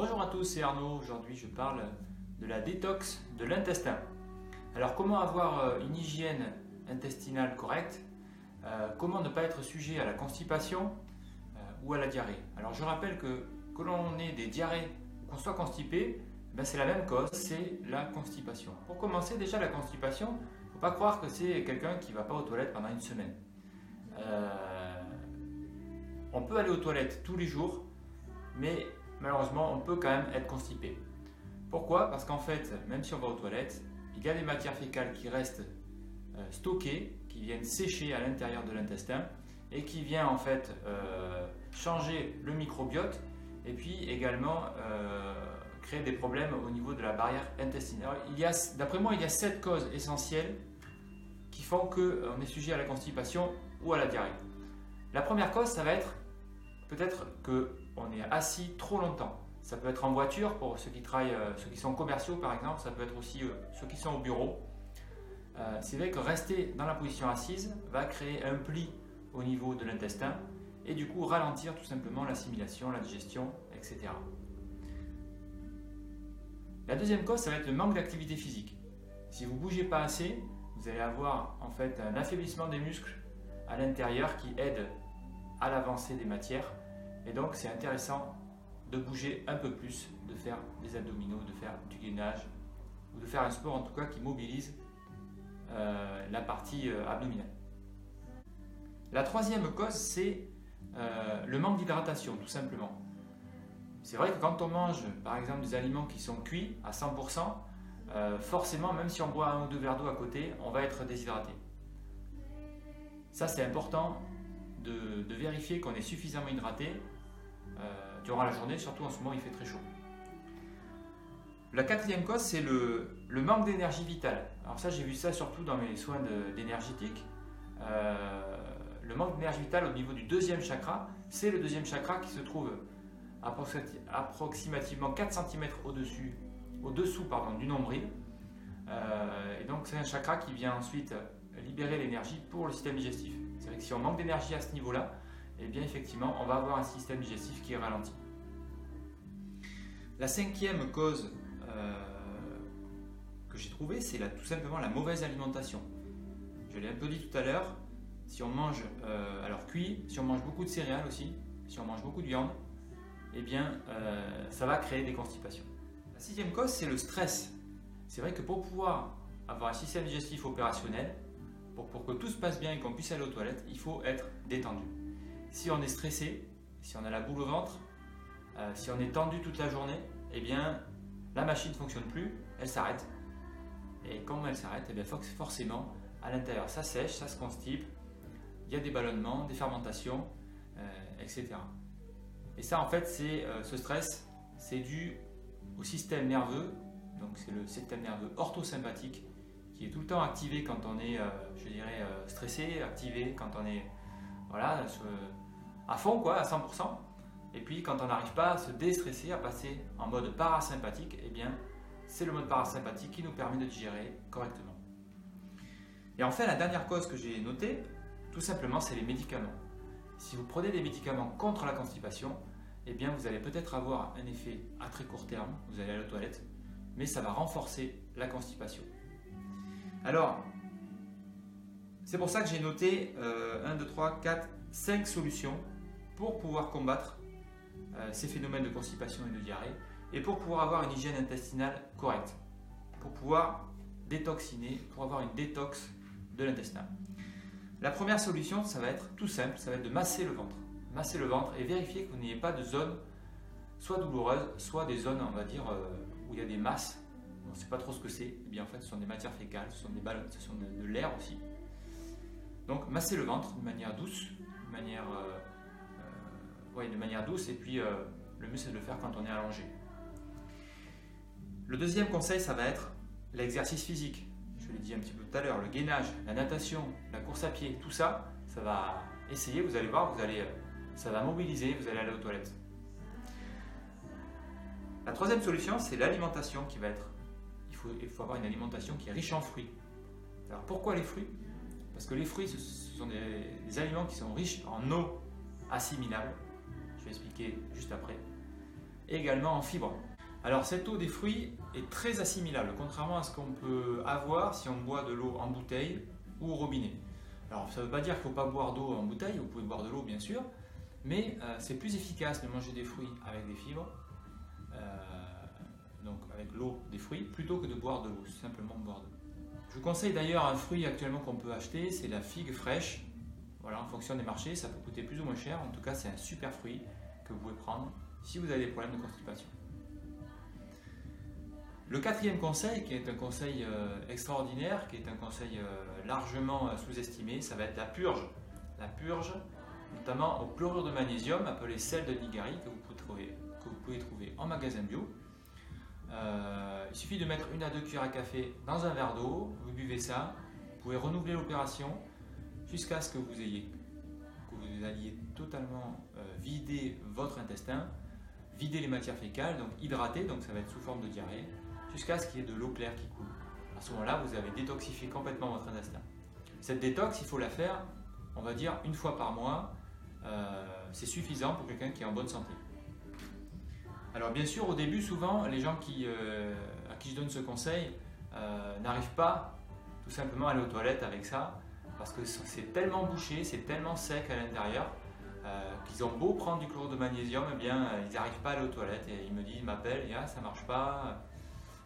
Bonjour à tous, c'est Arnaud. Aujourd'hui, je parle de la détox de l'intestin. Alors, comment avoir euh, une hygiène intestinale correcte? Euh, Comment ne pas être sujet à la constipation euh, ou à la diarrhée? Alors, je rappelle que que l'on ait des diarrhées ou qu'on soit constipé, ben, c'est la même cause, c'est la constipation. Pour commencer, déjà la constipation, faut pas croire que c'est quelqu'un qui ne va pas aux toilettes pendant une semaine. on peut aller aux toilettes tous les jours, mais malheureusement, on peut quand même être constipé. Pourquoi? Parce qu'en fait, même si on va aux toilettes, il y a des matières fécales qui restent euh, stockées, qui viennent sécher à l'intérieur de l'intestin et qui viennent en fait euh, changer le microbiote et puis également euh, créer des problèmes au niveau de la barrière intestinale. D'après moi, il y a sept causes essentielles qui font qu'on est sujet à la constipation ou à la diarrhée. La première cause, ça va être peut-être qu'on est assis trop longtemps. Ça peut être en voiture pour ceux qui travaillent, euh, ceux qui sont commerciaux par exemple, ça peut être aussi euh, ceux qui sont au bureau. Euh, c'est vrai que rester dans la position assise va créer un pli au niveau de l'intestin et du coup ralentir tout simplement l'assimilation, la digestion, etc. La deuxième cause, ça va être le manque d'activité physique. Si vous ne bougez pas assez, vous allez avoir en fait un affaiblissement des muscles à l'intérieur qui aide à l'avancée des matières. Et donc c'est intéressant de bouger un peu plus, de faire des abdominaux, de faire du gainage, ou de faire un sport en tout cas qui mobilise euh, la partie euh, abdominale. La troisième cause, c'est euh, le manque d'hydratation, tout simplement. C'est vrai que quand on mange, par exemple, des aliments qui sont cuits à 100%, forcément, même si on boit un ou deux verres d'eau à côté, on va être déshydraté. Ça, c'est important de, vérifier qu'on est suffisamment hydraté euh, durant la journée, surtout en ce moment il fait très chaud. La quatrième cause, c'est le, manque d'énergie vitale. Alors ça, j'ai vu ça surtout dans mes soins d'énergétique. Euh, le manque d'énergie vitale au niveau du deuxième chakra, c'est le deuxième chakra qui se trouve approximativement 4 cm au-dessus, au-dessous pardon, du nombril. Euh, et donc c'est un chakra qui vient ensuite libérer l'énergie pour le système digestif. C'est vrai que si on manque d'énergie à ce niveau-là, eh bien effectivement, on va avoir un système digestif qui est ralenti. La cinquième cause euh, que j'ai trouvée, c'est tout simplement la mauvaise alimentation. Je l'ai un peu dit tout à l'heure, si on mange euh, alors cuit, si on mange beaucoup de céréales aussi, si on mange beaucoup de viande, eh bien euh, ça va créer des constipations. La sixième cause, c'est le stress. C'est vrai que pour pouvoir avoir un système digestif opérationnel, pour, que tout se passe bien et qu'on puisse aller aux toilettes, il faut être détendu. Si on est stressé, si on a la boule au ventre, euh, si on est tendu toute la journée, eh bien la machine ne fonctionne plus, elle s'arrête. Et quand elle s'arrête, eh bien forcément à l'intérieur ça sèche, ça se constipe, il y a des ballonnements, des fermentations, euh, etc. Et ça en fait c'est euh, ce stress, c'est dû au système nerveux, donc c'est le système nerveux orthosympathique qui est tout le temps activé quand on est, euh, je dirais, euh, stressé, activé quand on est voilà, à fond, quoi, à 100%. Et puis quand on n'arrive pas à se déstresser, à passer en mode parasympathique, eh bien, c'est le mode parasympathique qui nous permet de digérer correctement. Et enfin, la dernière cause que j'ai notée, tout simplement, c'est les médicaments. Si vous prenez des médicaments contre la constipation, eh bien, vous allez peut-être avoir un effet à très court terme, vous allez aller aux toilettes, mais ça va renforcer la constipation. Alors, c'est pour ça que j'ai noté 1, 2, 3, 4, 5 solutions pour pouvoir combattre euh, ces phénomènes de constipation et de diarrhée et pour pouvoir avoir une hygiène intestinale correcte, pour pouvoir détoxiner, pour avoir une détox de l'intestin. La première solution, ça va être tout simple, ça va être de masser le ventre. Masser le ventre et vérifier que vous n'ayez pas de zone soit douloureuse, soit des zones, on va dire, euh, où il y a des masses on ne sait pas trop ce que c'est, eh bien en fait ce sont des matières fécales, ce sont des ballons, ce sont de, l'air aussi. Donc masser le ventre de manière douce, de manière, euh, euh, manière douce, et puis euh, le mieux c'est de le faire quand on est allongé. Le deuxième conseil, ça va être l'exercice physique. Je l'ai dit un petit peu tout à l'heure, le gainage, la natation, la course à pied, tout ça, ça va essayer, vous allez voir, vous allez, ça va mobiliser, vous allez aller aux toilettes. La troisième solution, c'est l'alimentation qui va être il faut avoir une alimentation qui est riche en fruits. Alors pourquoi les fruits? Parce que les fruits, ce sont des, aliments qui sont riches en eau assimilable. Je vais expliquer juste après. et également en fibres. Alors cette eau des fruits est très assimilable, contrairement à ce qu'on peut avoir si on boit de l'eau en bouteille ou au robinet. Alors ça ne veut pas dire qu'il ne faut pas boire d'eau en bouteille, vous pouvez boire de l'eau bien sûr, mais euh, c'est plus efficace de manger des fruits avec des fibres, euh, donc avec l'eau des fruits, plutôt que de boire de l'eau, simplement boire de l'eau. Je vous conseille d'ailleurs un fruit actuellement qu'on peut acheter, c'est la figue fraîche. Voilà, en fonction des marchés, ça peut coûter plus ou moins cher. En tout cas, c'est un super fruit que vous pouvez prendre si vous avez des problèmes de constipation. Le quatrième conseil, qui est un conseil euh, extraordinaire, qui est un conseil euh, largement euh, sous-estimé, ça va être la purge. La purge, notamment au chlorure de magnésium, appelé sel de Nigari, que vous pouvez trouver, que vous pouvez trouver en magasin bio. Il suffit de mettre une à deux cuillères à café dans un verre d'eau, vous buvez ça, vous pouvez renouveler l'opération jusqu'à ce que vous ayez, que vous alliez totalement vider votre intestin, vider les matières fécales, donc hydrater, donc ça va être sous forme de diarrhée, jusqu'à ce qu'il y ait de l'eau claire qui coule. À ce moment-là, vous avez détoxifié complètement votre intestin. Cette détox, il faut la faire, on va dire, une fois par mois. Euh, c'est suffisant pour quelqu'un qui est en bonne santé. Alors bien sûr, au début, souvent, les gens qui, euh, à qui je donne ce conseil euh, n'arrivent pas tout simplement à aller aux toilettes avec ça, parce que c'est tellement bouché, c'est tellement sec à l'intérieur, qu'ils ont beau prendre du chlorure de magnésium, eh bien, ils n'arrivent pas à aller aux toilettes. Et ils me disent, ils m'appellent, et ah, ça marche pas.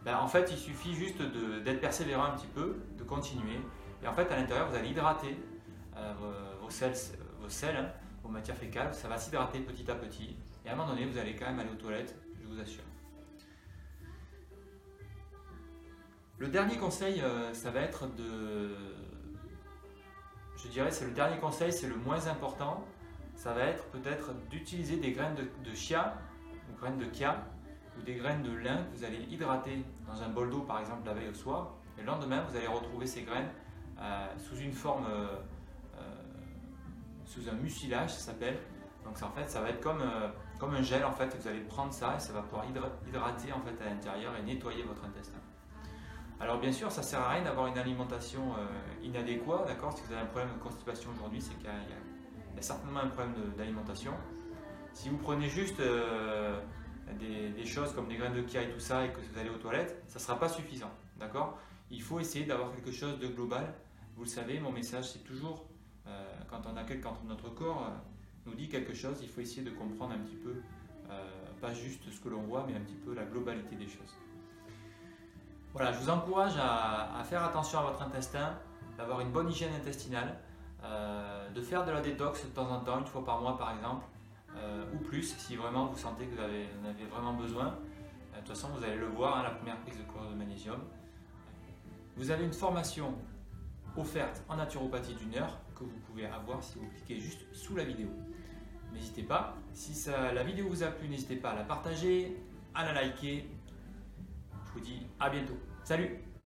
Ben, en fait, il suffit juste d'être persévérant un petit peu, de continuer. Et en fait, à l'intérieur, vous allez hydrater euh, vos, sels, vos, hein, vos matières fécales. Ça va s'hydrater petit à petit. Et à un moment donné, vous allez quand même aller aux toilettes, vous assure. Le dernier conseil, euh, ça va être de... Je dirais, c'est le dernier conseil, c'est le moins important. Ça va être peut-être d'utiliser des graines de, chia ou graines de kia ou des graines de lin que vous allez hydrater dans un bol d'eau par exemple la veille au soir. Et le lendemain, vous allez retrouver ces graines euh, sous une forme, euh, sous un mucilage, ça s'appelle. Donc en fait, ça va être comme, comme un gel en fait. Vous allez prendre ça et ça va pouvoir hydrater en fait à l'intérieur et nettoyer votre intestin. Alors bien sûr, ça sert à rien d'avoir une alimentation inadéquate, d'accord? Si vous avez un problème de constipation aujourd'hui, c'est qu'il y, a certainement un problème d'alimentation. Si vous prenez juste des, choses comme des graines de kia et tout ça et que vous allez aux toilettes, ça sera pas suffisant. D'accord? Il faut essayer d'avoir quelque chose de global. Vous le savez, mon message c'est toujours euh, quand on a quand notre corps euh, nous dit quelque chose, il faut essayer de comprendre un petit peu, euh, pas juste ce que l'on voit, mais un petit peu la globalité des choses. Voilà, je vous encourage à, à faire attention à votre intestin, d'avoir une bonne hygiène intestinale, de faire de la détox de temps en temps, une fois par mois par exemple, euh, ou plus si vraiment vous sentez que vous, en avez vraiment besoin. Euh, de toute façon, vous allez le voir, hein, la première prise de chlorure de magnésium. Vous avez une formation offerte en naturopathie d'une heure que vous pouvez avoir si vous cliquez juste sous la vidéo. N'hésitez pas, si ça, la vidéo vous a plu, n'hésitez pas à la partager, à la liker. Je vous dis à bientôt. Salut